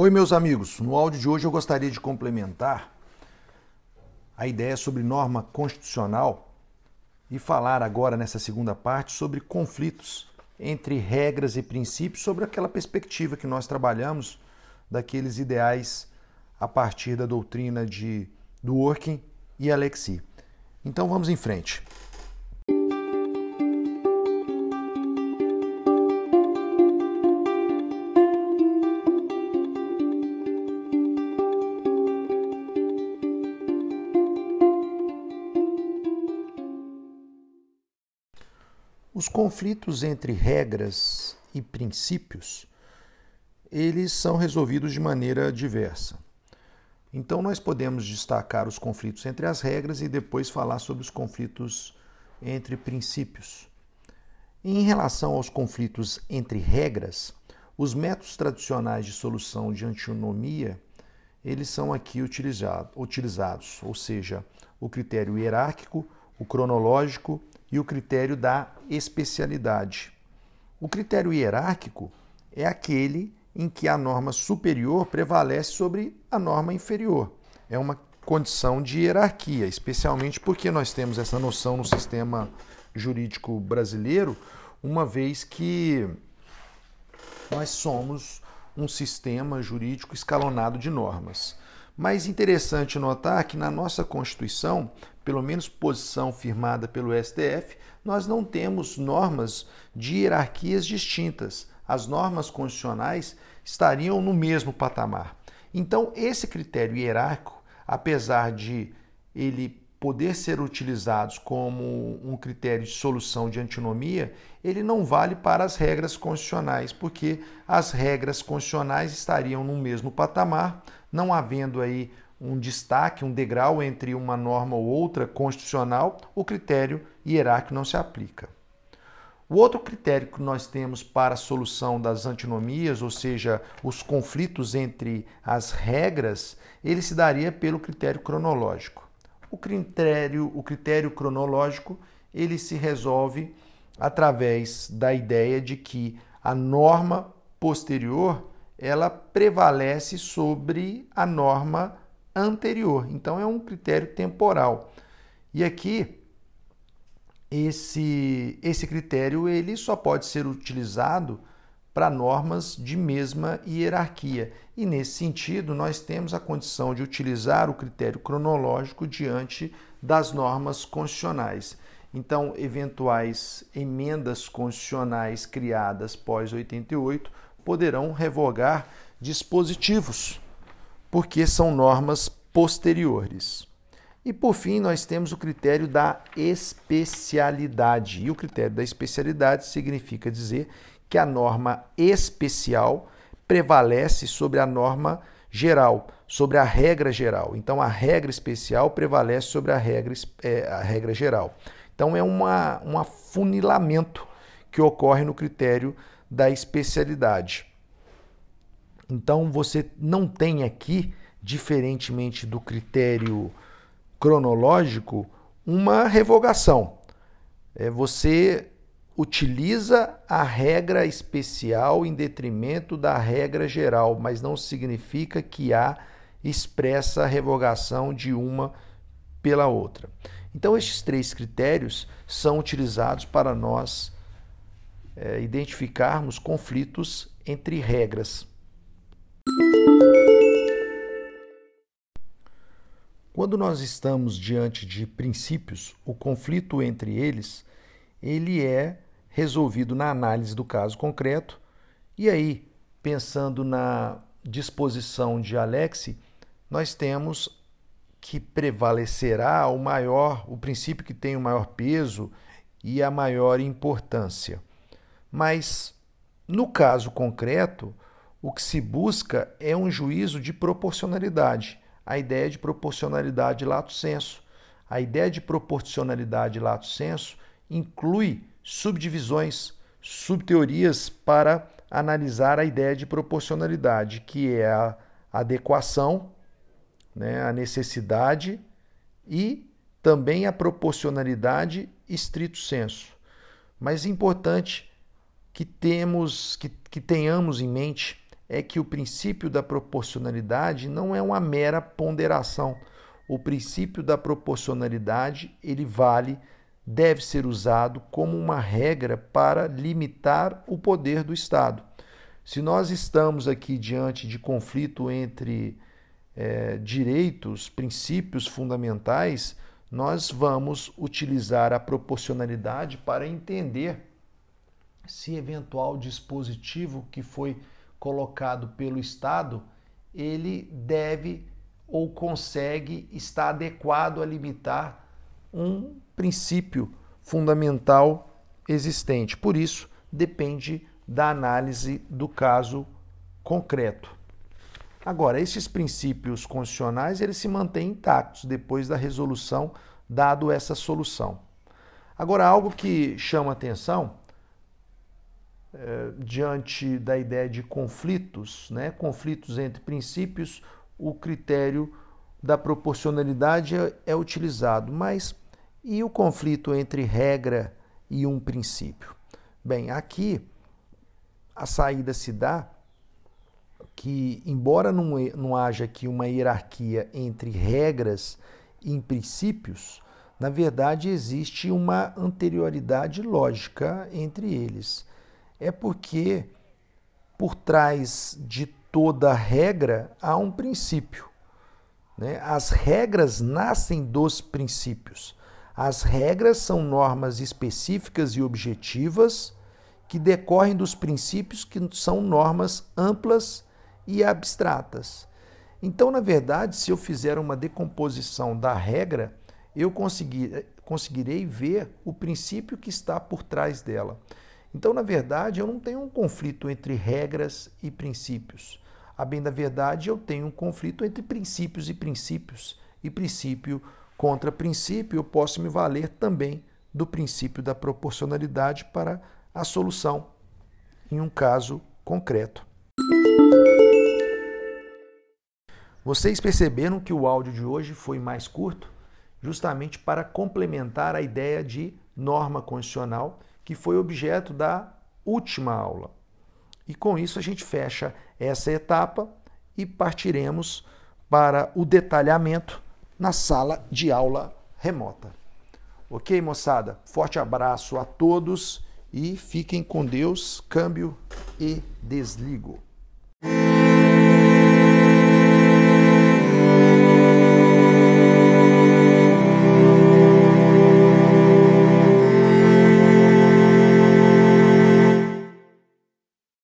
Oi, meus amigos. No áudio de hoje eu gostaria de complementar a ideia sobre norma constitucional e falar agora nessa segunda parte sobre conflitos entre regras e princípios, sobre aquela perspectiva que nós trabalhamos daqueles ideais a partir da doutrina de Dworkin e Alexi. Então vamos em frente. Os conflitos entre regras e princípios, eles são resolvidos de maneira diversa. Então nós podemos destacar os conflitos entre as regras e depois falar sobre os conflitos entre princípios. Em relação aos conflitos entre regras, os métodos tradicionais de solução de antinomia, eles são aqui utilizados, ou seja, o critério hierárquico, o cronológico e o critério da especialidade. O critério hierárquico é aquele em que a norma superior prevalece sobre a norma inferior. É uma condição de hierarquia, especialmente porque nós temos essa noção no sistema jurídico brasileiro, uma vez que nós somos um sistema jurídico escalonado de normas. Mas interessante notar que na nossa Constituição, pelo menos posição firmada pelo STF, nós não temos normas de hierarquias distintas. As normas constitucionais estariam no mesmo patamar. Então, esse critério hierárquico, apesar de ele poder ser utilizado como um critério de solução de antinomia, ele não vale para as regras constitucionais, porque as regras constitucionais estariam no mesmo patamar, não havendo aí um destaque, um degrau entre uma norma ou outra constitucional, o critério hierárquico não se aplica. O outro critério que nós temos para a solução das antinomias, ou seja, os conflitos entre as regras, ele se daria pelo critério cronológico. O critério, o critério cronológico, ele se resolve através da ideia de que a norma posterior ela prevalece sobre a norma anterior. Então é um critério temporal. E aqui esse esse critério ele só pode ser utilizado para normas de mesma hierarquia. E nesse sentido, nós temos a condição de utilizar o critério cronológico diante das normas constitucionais. Então, eventuais emendas constitucionais criadas pós 88 poderão revogar dispositivos, porque são normas posteriores. E por fim, nós temos o critério da especialidade. E o critério da especialidade significa dizer que a norma especial prevalece sobre a norma geral, sobre a regra geral. Então, a regra especial prevalece sobre a regra, é, a regra geral. Então, é uma, um afunilamento que ocorre no critério da especialidade. Então você não tem aqui, diferentemente do critério cronológico, uma revogação. É, você utiliza a regra especial em detrimento da regra geral, mas não significa que há expressa revogação de uma pela outra. Então, estes três critérios são utilizados para nós é, identificarmos conflitos entre regras. Quando nós estamos diante de princípios, o conflito entre eles, ele é resolvido na análise do caso concreto. E aí, pensando na disposição de Alexi, nós temos que prevalecerá o maior, o princípio que tem o maior peso e a maior importância. Mas, no caso concreto, o que se busca é um juízo de proporcionalidade, a ideia de proporcionalidade lato senso. A ideia de proporcionalidade lato senso inclui subdivisões, subteorias para analisar a ideia de proporcionalidade, que é a adequação, né, a necessidade e também a proporcionalidade estrito senso. Mas importante que temos que, que tenhamos em mente é que o princípio da proporcionalidade não é uma mera ponderação. O princípio da proporcionalidade, ele vale, deve ser usado como uma regra para limitar o poder do Estado. Se nós estamos aqui diante de conflito entre é, direitos, princípios fundamentais, nós vamos utilizar a proporcionalidade para entender se eventual dispositivo que foi colocado pelo Estado ele deve ou consegue estar adequado a limitar um princípio fundamental existente. Por isso, depende da análise do caso concreto. Agora, esses princípios constitucionais eles se mantêm intactos depois da resolução dado essa solução. Agora, algo que chama atenção é, diante da ideia de conflitos, né, conflitos entre princípios, o critério da proporcionalidade é, é utilizado, mas e o conflito entre regra e um princípio? Bem, aqui a saída se dá que, embora não, não haja aqui uma hierarquia entre regras e princípios, na verdade existe uma anterioridade lógica entre eles. É porque por trás de toda regra há um princípio. Né? As regras nascem dos princípios. As regras são normas específicas e objetivas que decorrem dos princípios que são normas amplas e abstratas. Então, na verdade, se eu fizer uma decomposição da regra, eu conseguir, conseguirei ver o princípio que está por trás dela. Então, na verdade, eu não tenho um conflito entre regras e princípios. A bem da verdade, eu tenho um conflito entre princípios e princípios. E princípio contra princípio, eu posso me valer também do princípio da proporcionalidade para a solução em um caso concreto. Vocês perceberam que o áudio de hoje foi mais curto, justamente para complementar a ideia de norma constitucional que foi objeto da última aula. E com isso a gente fecha essa etapa e partiremos para o detalhamento na sala de aula remota. Ok, moçada? Forte abraço a todos e fiquem com Deus. Câmbio e desligo.